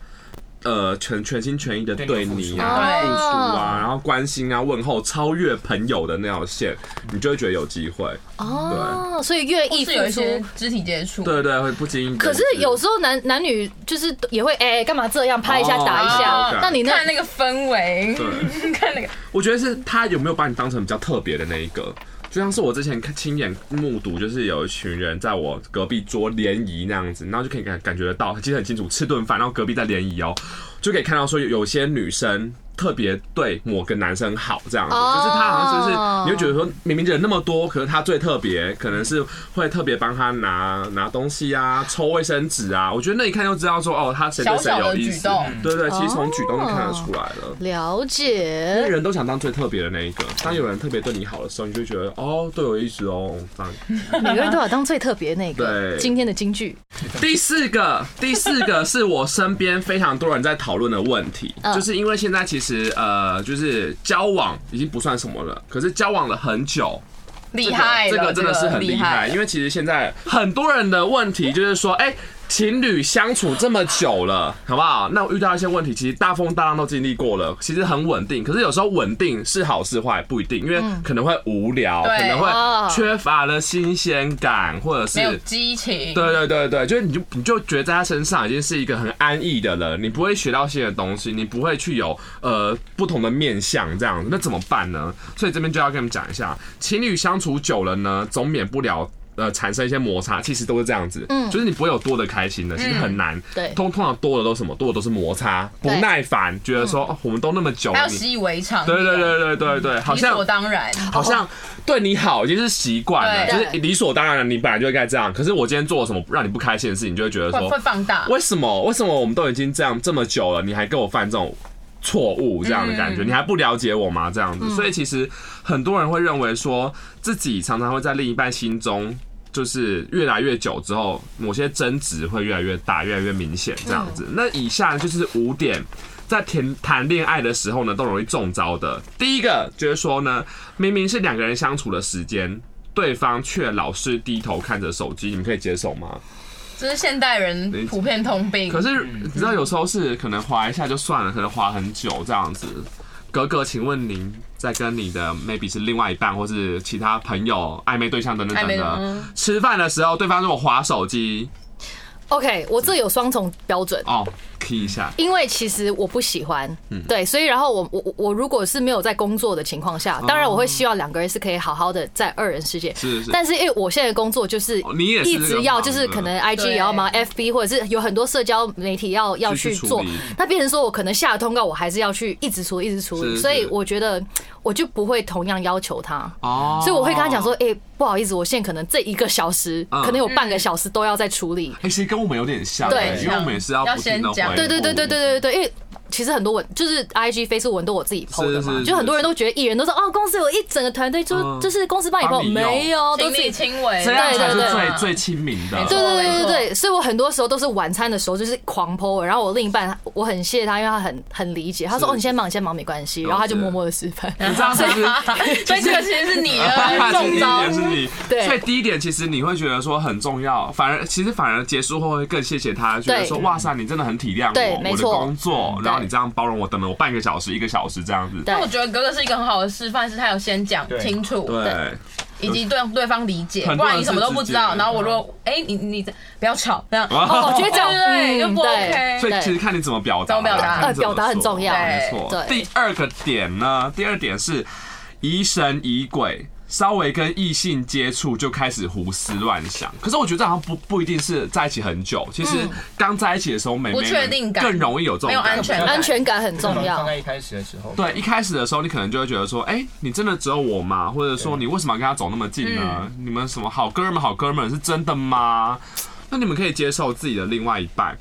呃，全全心全意的对你啊，对付出。啊，然后关心啊，问候，超越朋友的那条线，你就会觉得有机会。哦，所以愿意是有一付出。些肢体接触，对对，会不经意。可是有时候男男女就是也会哎干嘛这样拍一下哦打一哦下，那你那看那个氛围，对。看那个，我觉得是他有没有把你当成比较特别的那一个，就像是我之前亲眼目睹，就是有一群人在我隔壁桌联谊那样子，然后就可以感感觉得到，记得很清楚，吃顿饭，然后隔壁在联谊哦，就可以看到说有有些女生。特别对某个男生好，这样子，哦就是他好像就是你会觉得说，明明人那么多，可是他最特别，可能是会特别帮他拿拿东西啊，抽卫生纸啊。我觉得那一看就知道说，哦，他谁对谁有意思对对，其实从举动就看得出来了。了因为解，人都想当最特别的那一个，当有人特别对你好的时候，你就觉得哦，对我有意思哦。这样每个人都想当最特别那个。对今天的金句，第四个，第四个是我身边非常多人在讨论的问题，嗯就是因为现在其实呃，就是交往已经不算什么了，可是交往了很久，厉害了，这个真的是很厉害，因为其实现在很多人的问题就是说，哎。情侣相处这么久了，好不好？那我遇到一些问题，其实大风大浪都经历过了，其实很稳定。可是有时候稳定是好是坏不一定，因为可能会无聊，可能会缺乏了新鲜感，或者是没有激情。对对对对，就是你就你就觉得在他身上已经是一个很安逸的人，你不会学到新的东西，你不会去有呃不同的面相这样子，那怎么办呢？所以这边就要跟你们讲一下，情侣相处久了呢，总免不了。呃，产生一些摩擦，其实都是这样子，嗯，就是你不会有多的开心的，其实很难，对，通通常多的都什么，多的都是摩擦，不耐烦，觉得说哦，我们都那么久，还要习以为常，对对对对对对，好像理所当然，好像对你好已经是习惯了，就是理所当然的，你本来就应该这样，可是我今天做了什么让你不开心的事情，你就会觉得说会放大，为什么？为什么我们都已经这样这么久了，你还跟我犯这种错误这样的感觉？你还不了解我吗？这样子，所以其实很多人会认为说自己常常会在另一半心中。就是越来越久之后，某些争执会越来越大，越来越明显这样子。那以下就是五点，在谈谈恋爱的时候呢，都容易中招的。第一个就是说呢，明明是两个人相处的时间，对方却老是低头看着手机，你们可以接受吗？这是现代人普遍通病。可是你知道，有时候是可能滑一下就算了，可能滑很久这样子。格格，请问您在跟你的 maybe 是另外一半，或是其他朋友、暧昧对象等等等等吃饭的时候，对方如果划手机，OK，我这有双重标准哦。踢一下，因为其实我不喜欢，对，所以然后我我我如果是没有在工作的情况下，当然我会希望两个人是可以好好的在二人世界。是是。但是因为我现在工作就是你也一直要就是可能 IG 也要忙，FB 或者是有很多社交媒体要要去做，那变成说我可能下了通告我还是要去一直处理。一直处理，所以我觉得我就不会同样要求他。哦，所以我会跟他讲说，哎，不好意思，我现在可能这一个小时可能有半个小时都要在处理。哎，其实跟我们有点像，对，因为我们也是要不停的讲。对对对对对对对，因为。其实很多文就是 I G Facebook 文都我自己 PO 的嘛，就很多人都觉得艺人都说哦，公司有一整个团队，就就是公司帮你 PO，没有，都亲力亲为，这样才是最最亲民的。对对对对对，所以我很多时候都是晚餐的时候就是狂 PO，然后我另一半我很谢谢他，因为他很很理解，他说哦你先忙你先忙没关系，然后他就默默的示范。你这样子，所以这个其实是你的重招，是你。对，所以第一点其实你会觉得说很重要，反而其实反而结束后会更谢谢他，觉得说哇塞你真的很体谅我我的工作，然后你这样包容我等了。我半个小时、一个小时这样子。但我觉得哥哥是一个很好的示范，是他有先讲清楚，对，以及对对方理解，不然你什么都不知道。然后我说，哎，你你不要吵，这样，我觉得这样对就不 OK。所以其实看你怎么表达，怎么表达，呃，表达很重要，没错。第二个点呢，第二点是疑神疑鬼。稍微跟异性接触就开始胡思乱想，可是我觉得好像不不一定是在一起很久，其实刚在一起的时候，美不确定感更容易有这种安全安全感很重要。刚在一开始的时候，对，一开始的时候你可能就会觉得说，哎，你真的只有我吗？或者说你为什么要跟他走那么近呢？你们什么好哥们好哥们是真的吗？那你们可以接受自己的另外一半。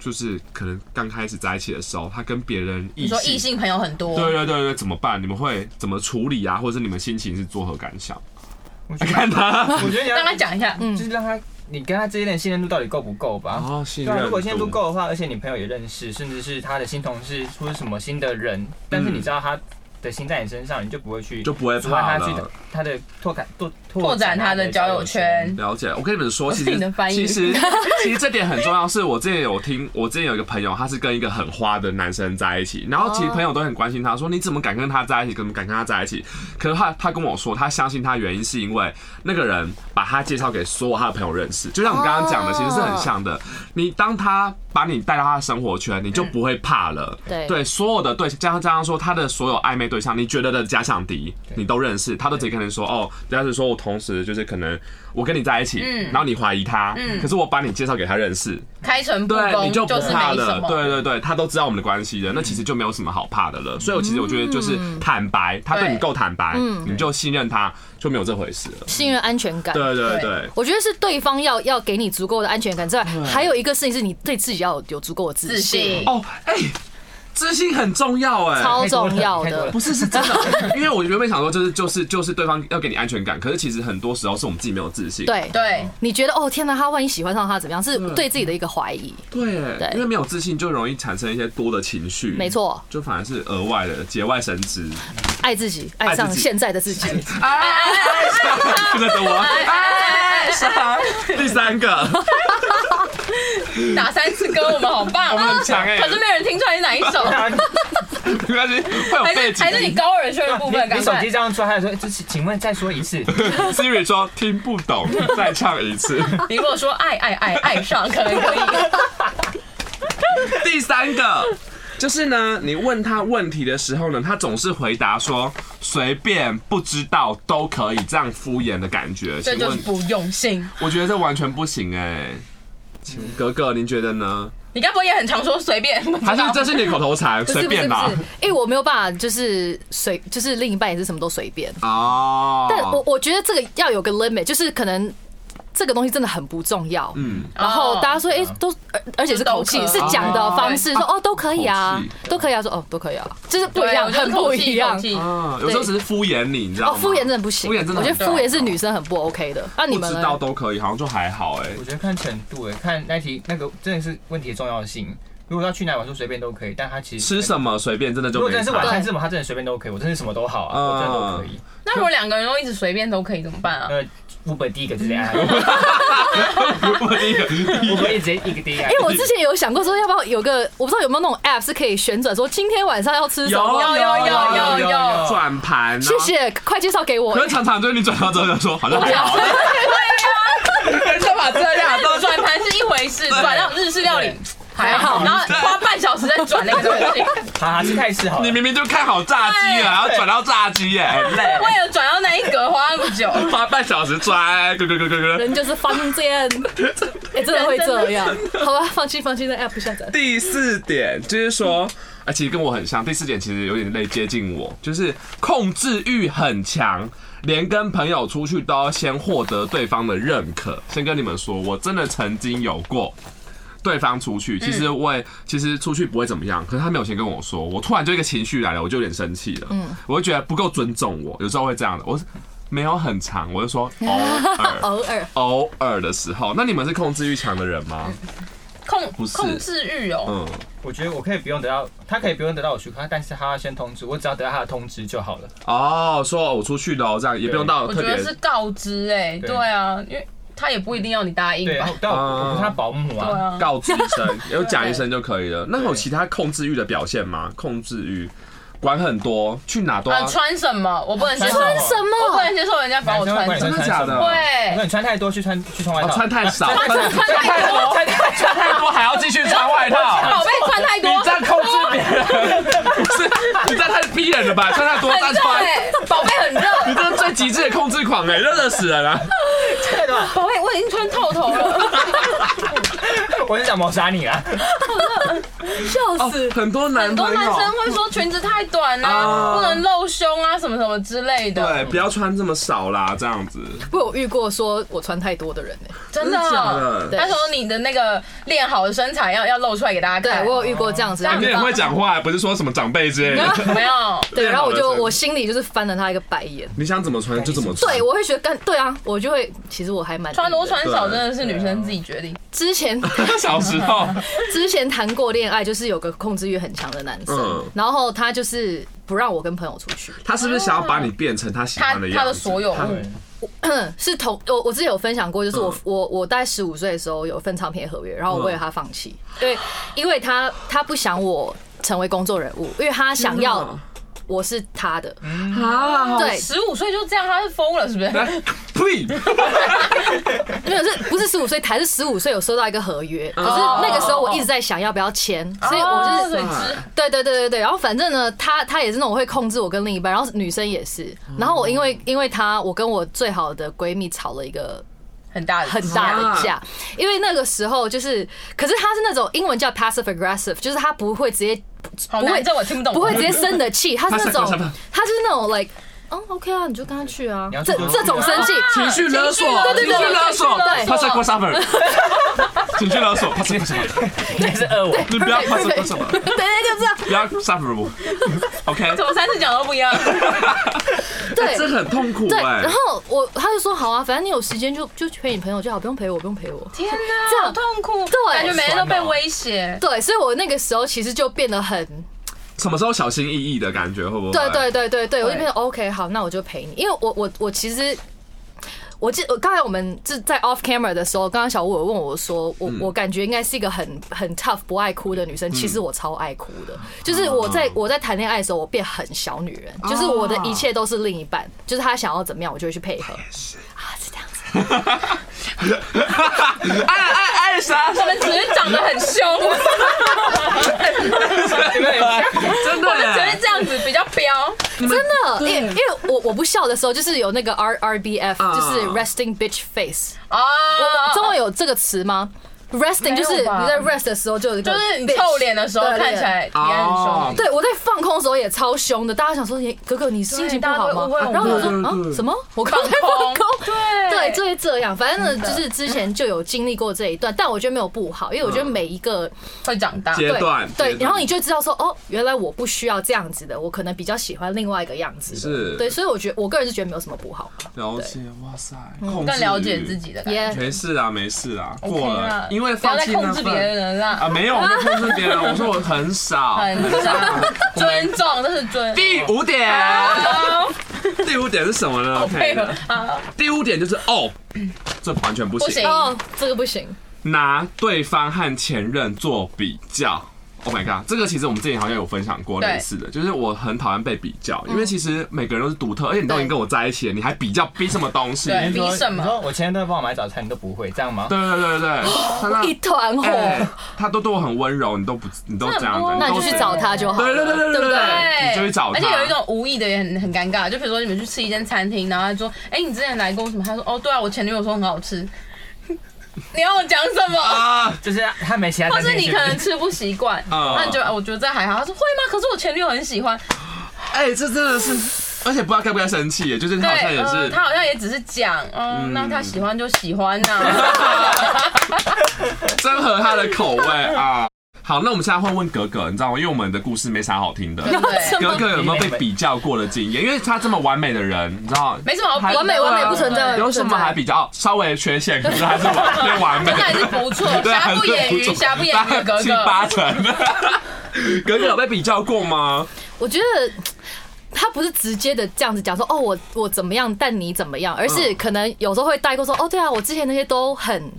就是可能刚开始在一起的时候，他跟别人你说异性朋友很多，对对对对，怎么办？你们会怎么处理啊？或者是你们心情是作何感想？我 看他，我觉得你要让他讲一下，就是让他，你跟他之间的信任度到底够不够吧？哦，信任。如果信任度够的话，而且你朋友也认识，甚至是他的新同事或者什么新的人，但是你知道他。的心在你身上，你就不会去，就不会怕了。他的拓展拓拓展他的交友圈。了解，我跟你们说，其实 其实其实这点很重要。是我之前有听，我之前有一个朋友，他是跟一个很花的男生在一起，然后其实朋友都很关心他，说你怎么敢跟他在一起，怎么敢跟他在一起？可是他他跟我说，他相信他原因是因为那个人把他介绍给所有他的朋友认识，就像我们刚刚讲的，其实是很像的。你当他把你带到他的生活圈，你就不会怕了。对对，所有的对，加上加上说他的所有暧昧对象，你觉得的假想敌，你都认识，他都直接跟你说哦，假是说我同时就是可能我跟你在一起，然后你怀疑他，可是我把你介绍给他认识，开诚布公，你就不怕了。对对对，他都知道我们的关系了，那其实就没有什么好怕的了。所以，我其实我觉得就是坦白，他对你够坦白，你就信任他，就没有这回事了。信任安全感，对对对，我觉得是对方要要给你足够的安全感之外，还有一个事情是你对自己要有足够的自信。哦，哎。自信很重要哎，超重要的，不是是真的，因为我原本想说就是就是就是对方要给你安全感，可是其实很多时候是我们自己没有自信。对对，你觉得哦天哪，他万一喜欢上他怎么样？是对自己的一个怀疑。对对，因为没有自信就容易产生一些多的情绪。没错，就反而是额外的节外生枝。爱自己，爱上现在的自己。爱不能等我。爱上第三个，打三次歌，我们好棒，我们很强哎可是没有人听出来是哪一首，没关系，会有还背景是还是你高耳圈的部分，你你手机这样抓，他说：“这是请问再说一次。Siri 说听不懂，再唱一次。你如果说爱爱爱爱上，可能可以。第三个就是呢，你问他问题的时候呢，他总是回答说随便、不知道都可以，这样敷衍的感觉。这就是不用心。我觉得这完全不行哎、请格格，您觉得呢？你该不会也很常说随便？还是这是你的口头禅，随便啦不？是，因为我没有办法，就是随就是另一半也是什么都随便。哦，但我我觉得这个要有个 limit，就是可能这个东西真的很不重要。嗯，然后大家说，哎、哦都而而且是口气，是讲的方式，说哦。都可以啊，都可以啊，说哦都可以啊，就是不一，样，我觉得很不一样。有时候只是敷衍你，你知道哦，吗？敷衍真的不行，敷衍真的我觉得敷衍是女生很不 OK 的。那你们知道都可以，好像就还好哎”。我觉得看程度哎，看那题那个真的是问题的重要性。如果要去哪里玩，说随便都可以，但他其实吃什么随便，真的就如果真的是晚餐吃什么，他真的随便都可以，我真的什么都好啊，我真的都可以。那如果两个人都一直随便都可以怎么办啊？呃，Uber 第一个直接按我第一个，Uber 直接一个第一按。因为我之前有想过说，要不要有个我不知道有没有那种 app 是可以旋转说今天晚上要吃什么。有有有有有，转盘，谢。谢，快介绍给我可。是常常就是你转到之后就说好像还好，干嘛 这样？转盘是一回事，转到日式料理还好，然后花半小时在转那个东西，好好吃泰式好了。你明明就看好炸鸡了，然后转到炸鸡耶，很累，为了转到那一格花那么久。花半小时转，咯咯咯咯咯。人就是犯贱，哎，真的会这样。好吧，放弃放弃，那 app 下载。第四点就是说，啊，其实跟我很像。第四点其实有点类接近我，就是控制欲很强，连跟朋友出去都要先获得对方的认可。先跟你们说，我真的曾经有过。对方出去，其实我也其实出去不会怎么样，可是他没有先跟我说，我突然就一个情绪来了，我就有点生气了，嗯，我就觉得不够尊重我，有时候会这样的，我没有很长，我就说 偶尔。偶尔。偶尔的时候，那你们是控制欲强的人吗？控不是。控制欲哦，嗯，我觉得我可以不用得到，他可以不用得到我许可，但是他要先通知我，只要得到他的通知就好了。哦，说我出去了哦，这样也不用到我觉特别得是告知哎，对。对啊，因为他也不一定要你答应对吧，，但我我不是他保姆对啊。啊，告知一声，有讲一声就可以了。那有其他控制欲的表现吗？控制欲，管很多，去哪都啊要。穿什么我不能接受，穿什么我不？能接受人家管我穿什么，真的假的如果会你穿太多，去穿去穿外哦，套。穿太少，穿 穿太多，穿太穿太多还要继续穿外套。宝贝穿太多你，这样控制别人，不是你这样太逼人了吧？穿太多很热再穿，哎，宝贝很热，你这是最极致的控制狂哎，热热死人了。太多，宝贝我已经穿透头了，我是想谋杀你啊！笑死！很多男很多男生会说裙子太短啊啊，不能露胸啊，什么什么之类的，对，不要穿这么少啦，这样子。我有遇过说我穿太多的人呢。真的真的他说你的那个练好的身材要要露出来给大家看，对我有遇过这样子，这样子你很会讲话，不是说什么长辈之类的。没有，对，然后我就我心里就是翻了他一个白眼。你想怎么穿就怎么穿。对，我会觉得干对啊，我就会其实我还蛮穿多穿少真的是女生自己决定。之前 小时候，之前谈过恋爱，就是有个控制欲很强的男生嗯，然后他就是不让我跟朋友出去，他是不是想要把你变成他喜欢的样子？他的所有物，是同我我之前有分享过，就是我嗯。我我大概十五岁的时候有份唱片合约，然后我为了他放弃，对，因为他他不想我成为工作人物，因为他想要我是他的，啊，对，十五岁就这样，他是疯了是不是？呸！没有是不是十五岁谈，是十五岁有收到一个合约，可是那个时候我一直在想要不要签，所以我就是对对对对对，然后反正呢，他他也是那种会控制我跟另一半，然后女生也是，然后我因为因为他，我跟我最好的闺蜜吵了一个很大的很大的架，因为那个时候就是，可是他是那种英文叫 passive aggressive，就是他不会直接，不会这我听不懂，不会直接生的气，他是那种 他就是那种 like。哦，OK 啊，你就跟他去啊。这这种生气，情绪勒索，对对对情绪勒索对，pass a suffer，情绪勒索，pass a suffer，你是恶我，你不要 pass a suffer，对，就这样，不要 suffer 我，OK，怎么三次讲都不一样？对。这很痛苦对，哎。然。后我他就说好啊，反正你有时间就就陪你朋友就好，不用陪我，不用陪我。天哪，这样。好痛苦，对。感觉每天都被威胁。对，所以我那个时候其实就变得很，什么时候小心翼翼的感觉会不会？对对对对对，我就会变成 OK 好，那我就陪你，因为我我我其实我记，我刚才我们是在 off camera 的时候，刚刚小吴有问我说，我我感觉应该是一个很很 tough 不爱哭的女生，其实我超爱哭的，就是我在我在谈恋爱的时候，我变很小女人，就是我的一切都是另一半，就是他想要怎么样，我就会去配合。啊。爱爱爱啥？我们只是长得很凶，真的我们只是，这样子比较彪。真的，因为因为我我不笑的时候，就是有那个 R R B F，就是 resting bitch face。啊中文有这个词吗？resting 就是你在 rest 的时候就有一个就是你臭脸的时候看起来也很哦凶。对，我在放空的时候也超凶的，大家想说你哥哥你心情不好吗然后我说啊什么？我刚才放空。对对，就是这样。反正呢，就是之前就有经历过这一段，但我觉得没有不好，因为我觉得每一个会长大。阶段对，然后你就知道说，哦，原来我不需要这样子的，我可能比较喜欢另外一个样子。是对，所以我觉得我个人是觉得没有什么不好。了解，哇塞，更了解自己的感觉。耶，没事啊，没事啊，过了啦，因为放弃控制别人啦，啊，没有，我控制别人，我说我 很少。很少，尊重，这是尊。第五点，第五点是什么呢？配合 OK，好，第五点就是哦，这完全不行不行，哦，这个不行。拿对方和前任做比较。Oh my god，这个其实我们之前好像有分享过类似的，就是我很讨厌被比较，因为其实每个人都是独特，而且你都已经跟我在一起了，你还比较比什么东西？比什么你说我前天都会帮我买早餐，你都不会这样吗？对对对对，一团火，哎他都对我很温柔，你都不你都这样那你就去找他就好了。对对对对对不对对，你就去找他而且有一种无意的也很很尴尬，就比如说你们去吃一间餐厅，然后他说：“哎，你之前来过什么？”他说：“哦，对啊，我前女友说很好吃。”你要我讲什么？啊，就是他没其他或是你可能吃不习惯，啊那你就啊我觉得这还好。他说会吗？可是我前女友很喜欢，哎，这真的是，而且不知道该不该生气耶，就是他好像对，也呃是他好像也只是讲，嗯，嗯那他喜欢就喜欢呐。真合他的口味啊。好，那我们现在会问格格，你知道吗？因为我们的故事没啥好听的。格格有没有被比较过的经验？因为他这么完美的人，你知道没什么完美完美不存在，有什么还比较哦稍微缺陷，可是 还是完偏完美还是不错，瑕不掩瑜，瑕不掩瑜的格七八格。成。格格有被比较过吗？我觉得他不是直接的这样子讲说，哦，我我怎么样，但你怎么样，而是可能有时候会带过说，哦，对啊，我之前那些都很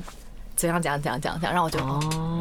怎样怎样怎样怎样怎样，让我就哦。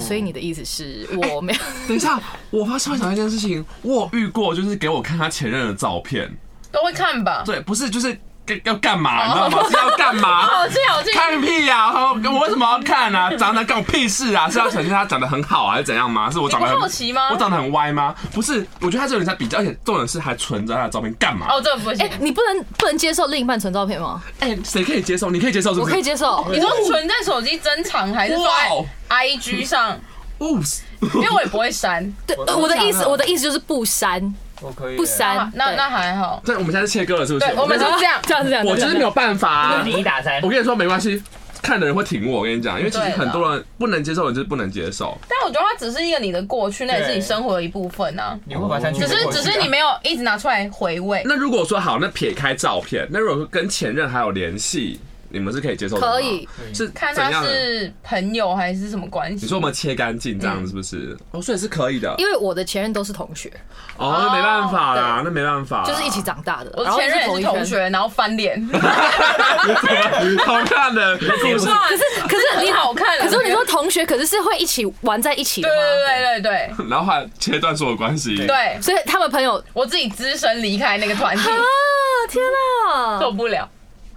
哦，所以你的意思是我没有？等一下，我发现想一件事情，我遇过，就是给我看他前任的照片，都会看吧？对，不是就是要干嘛，你知道吗？是要干嘛？好气好气！看屁呀、我为什么要看啊？长得干我屁事啊？是要呈现他长得很好还是怎样吗？是我长得很好奇吗我长得很歪吗？不是，我觉得他这有点在比较，而且重点是还存着他的照片干嘛？哦，这个不行哎。，你不能不能接受另一半存照片吗？哎，谁可以接受？你可以接受是不是？我可以接受。你说存在手机珍藏还是在 IG 上？哦，因为我也不会删。对，呃我的意思，我的意思就是不删，我可以不删啊。那那还好。对，我们现在是切割了，是不是？对，我们是这样。这样这样，我就是没有办法啊。你一打三我，跟你说没关系，看的人会挺我。我跟你讲，因为其实很多人不能接受的就是不能接受。但我觉得它只是一个你的过去，那也是你生活的一部分啊。你会把删去只是只是你没有一直拿出来回味。那如果说好，那撇开照片，那如果说跟前任还有联系，你们是可以接受的吗？可以。是看他样的？是朋友还是什么关系。你说我们切干净这样是不是？哦，所以是可以的。因为我的前任都是同学，哦，那没办法啦，那没办法啦，就是一起长大的，我然后前任也是同学，然后翻脸，好看的故事。可是可是你很好看啊可是你说同学，可是是会一起玩在一起的对吗？对对对对然后还切断所有关系。对，所以他们朋友我自己只身离开那个团体，啊，天哪！受不了。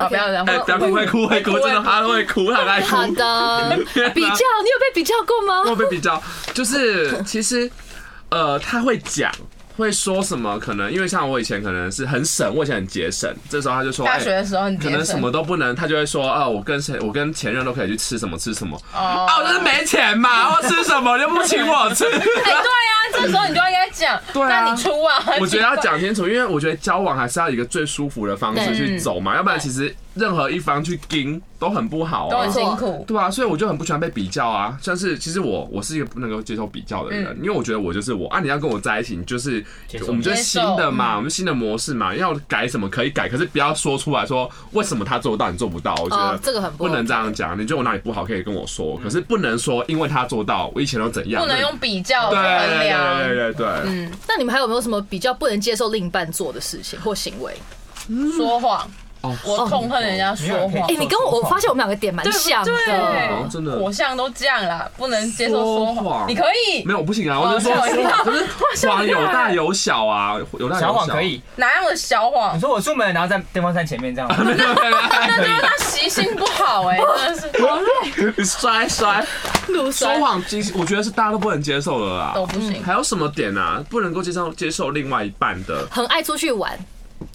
啊，不要这样，哎，不要哭，会哭，会哭，真的他会哭，他很爱哭。好的，比较，你有被比较过吗？我被比较，就是其实呃，他会讲。会说什么？可能因为像我以前可能是很省，我以前很节省，这时候他就说，大学的时候可能什么都不能，他就会说啊，我跟谁，我跟前任都可以去吃什么吃什么，哦啊，我就是没钱嘛，我 吃什么就不请我吃，哎，对啊，这时候你就要讲，对啊那你出啊。我觉得要讲清楚，因为我觉得交往还是要以一个最舒服的方式去走嘛，要不然其实任何一方去盯都很不好啊都很。辛苦。对啊，所以我就很不喜欢被比较啊。像是其实我我是一个不能够接受比较的人，嗯因为我觉得我就是我啊，你要跟我在一起，你就是我们就是新的嗯嘛，我们新的模式嘛，要改什么可以改，可是不要说出来说为什么他做到你做不到。我觉哦得，这个很不不能这样讲。你觉得我哪里不好可以跟我说，可是不能说因为他做到，我以前都怎样，不能用比较衡对量。对对对。嗯，那你们还有没有什么比较不能接受另一半做的事情或行为？说谎，哦，我痛恨人家说谎哎、。你跟我我发现我们两个点蛮像的。真的火象都这样啦，不能接受说说谎谎。你可以没有，我不行啊！我就说就是 谎有大有小啊，有大有小谎可以。哪样的小谎你？说我出门，然后在电风扇前面这样，没有没有没有那就是他习性不好哎，真的 是你摔摔说谎，其实我觉得是大家都不能接受的啦都。不行。还有什么点啊？不能够接受接受另外一半的很爱出去玩，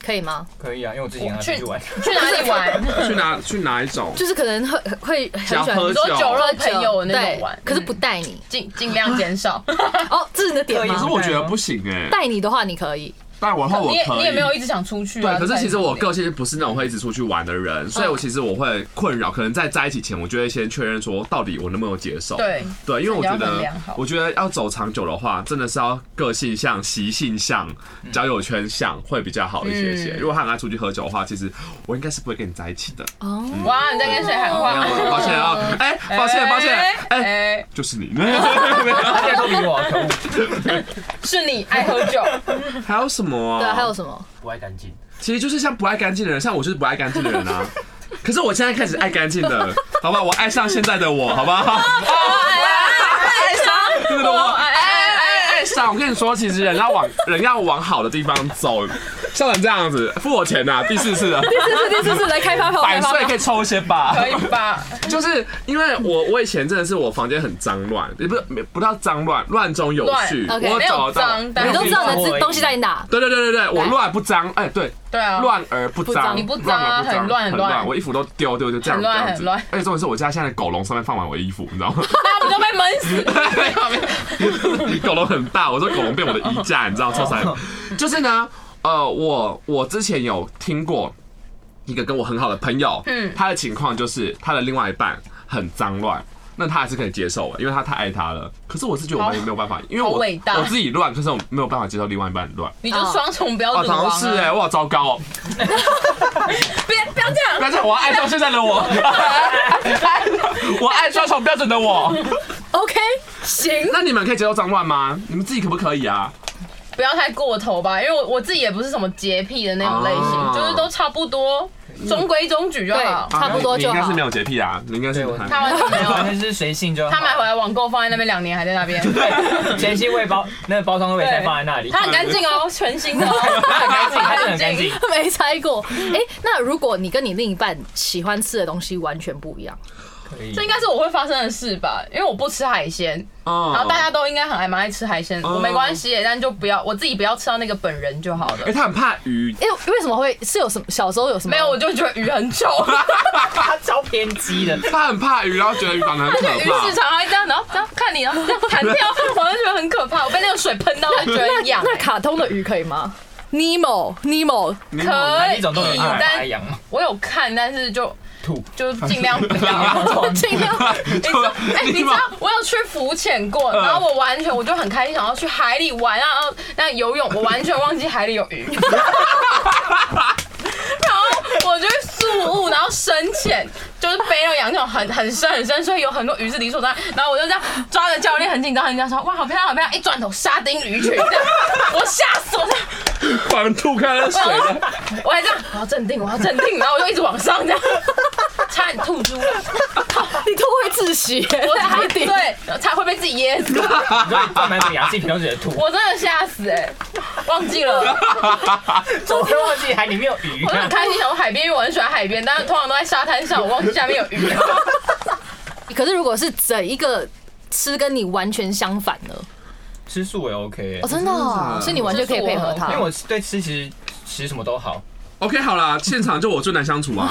可以吗？可以啊，因为我之前要去玩，去哪里玩？去哪去哪一种？就是可能会会很喜欢喝你说酒肉喝朋友的那种玩，可是不带你。尽尽量减少。哦，这是你的点吗可是？我觉得不行哎。带你的话，你可以。但我的话我你也可以。你也没有一直想出去啊。对，可是其实我个性性不是那种会一直出去玩的人，所以我其实我会困扰，可能在在一起前，我就会先确认说，到底我能不能接受。对对，因为我觉得，我觉得要走长久的话，真的是要个性像、习性像、交友圈像会比较好一些些。嗯如果他很爱出去喝酒的话，其实我应该是不会跟你在一起的。哦，哇，你在跟谁喊话？抱歉啊，哎，抱歉，抱歉，哎，哎，就是你。大家都比我可恶，是你爱喝酒，还有什么啊？对啊，还有什么？不爱干净。其实就是像不爱干净的人，像我就是不爱干净的人啊。可是我现在开始爱干净的，好吧？我爱上现在的我，好不好？爱上对对对，我我跟你说，其实人要往人要往好的地方走，像成这样子，付我钱呐、第四次了，第四次，第四次来开发票，百岁可。以抽一些吧？可以吧？就是因为我我以前真的是我房间很脏乱，也不是没不叫脏乱，乱中有序。我找得到脏你都知道你的东西在哪？对对对对对，我乱不脏，哎对，对啊，乱而不脏，你不脏啊很乱很乱我衣服都丢丢就这样很乱很乱而且重点是我家现在狗笼上面放满我的衣服，你知道吗？那不就被闷死？没有狗笼很大，我说狗笼变我的衣架，你知道超惨。就是呢，呃，我我之前有听过一个跟我很好的朋友，嗯，他的情况就是他的另外一半很脏乱。那他还是可以接受的，因为他太爱他了。可是我是觉得我们也没有办法，因为我我自己乱，可是我没有办法接受另外一半乱。你就双重标哦，准王啊！好像是哎，我好糟糕哦！别不要这样，不要这样，我要爱上现在的我，我爱双重标准的我。OK，行。那你们可以接受脏乱吗？你们自己可不可以啊？不要太过头吧，因为我我自己也不是什么洁癖的那种类型，哦就是都差不多，中规中矩就好。差不多就好你应该是没有洁癖啊，你应该是对我他完全没有，完全是随性就好。他买回来网购放在那边两年还在那边，前期未包，那个包装未拆放在那里。它很干净哦，全新的哦，它很干净，它真的很干净。没拆过，哎、那如果你跟你另一半喜欢吃的东西完全不一样，可以这应该是我会发生的事吧，因为我不吃海鲜，哦然后大家都应该很爱蛮爱吃海鲜，哦我没关系，但就不要我自己不要吃到那个本人就好了哎，。他很怕鱼，因、为为什么会是有什么小时候有什么？没有，我就觉得鱼很丑，他超偏激的。他很怕鱼，然后觉得鱼长得很可鱼市怕。场还这样，然后这样看你，然后这样弹跳，我就觉得很可怕。我被那个水喷到，我就觉得痒。那卡通的鱼可以吗？Nemo，Nemo，可哪一种都有以但我有看，但是就吐。就尽量不要。尽量你知道，哎、你知道我有去浮潜过，然后我完全我就很开心，想要去海里玩，然后那游泳，我完全忘记海里有鱼。我就宿雾，然后深浅，就是背那个氧气筒很很深很深，所以有很多鱼是理所当然。然后我就这样抓着教练，很紧张很紧张，说哇好漂亮好漂亮，一转头沙丁鱼群，这样我吓死我，这样狂吐开了水了。我还这样，我要镇定，我要镇定，然后我就一直往上这样，差点吐出来。你都会窒息、我在海底。对，才会被自己噎死。所以灌满整个氧气瓶都是吐。我真的吓死哎、忘记了，昨天忘记海里面有鱼我很开心，想说海边，因为我很喜欢海边，但是通常都在沙滩上，我忘记下面有鱼。可是如果是整一个吃跟你完全相反呢？吃素也 OK，哦，真的、哦，所以你完全可以配合他因为。我对吃其实其实什么都好。OK，好啦，现场就我最难相处啊，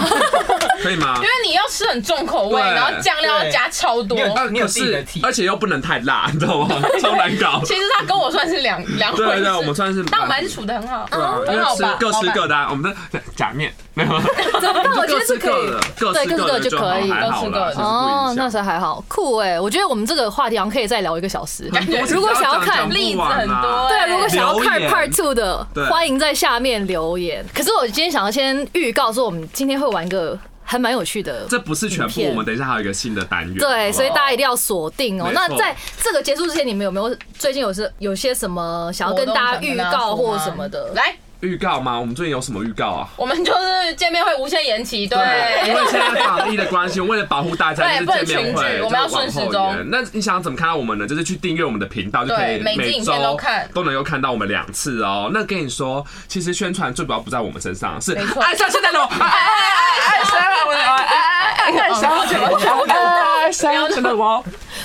可以吗因？为你要吃很重口味，对然后酱料要加超多你。有啊你有可是自己的体而且又不能太辣，你知道吗？超难搞。其实他跟我算是两两回事，对对，我们算是，但我们还是处的很好，对啊，因为吃很好吧？各吃各的。啊，我们的假面没有，但我觉各得是可以吃各的，各对，吃各吃各的就就可以。还好啦，各吃各的哦影，响那才还好，酷哎！我觉得我们这个话题好像可以再聊一个小时。多 如果想要看例子很多，对，如果想要看留言 Part Two 的对，欢迎在下面留言。可是我今天想要先预告说，我们今天会玩一个还蛮有趣的。这不是全部，我们等一下还有一个新的单元。对，所以大家家一定要锁定哦那在这个结束之前，你们有没有最近有是有些什么想要跟大家预告或什么的？来，预告吗？我们最近有什么预告啊？我们就是见面会无限延期，对，因为现在防疫的关系，为了保护大家，对就是见面会我们要顺时钟那你想怎么看到我们呢？就是去订阅我们的频道，就可以对每周片都看都能够看到我们两次哦。那跟你说，其实宣传最主要不在我们身上，是爱上现在的我，爱爱爱爱上我的爱爱爱爱上现在的我，爱上现在的我。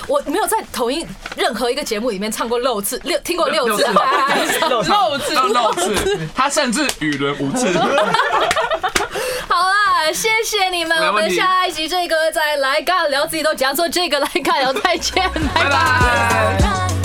我没有在同一任何一个节目里面唱过六次，六听过六次六次。漏漏字要漏字，他甚至语伦无字。好啦，谢谢你们，我们下一集这个再来尬聊，自己都讲错这个来尬聊，再见，拜拜.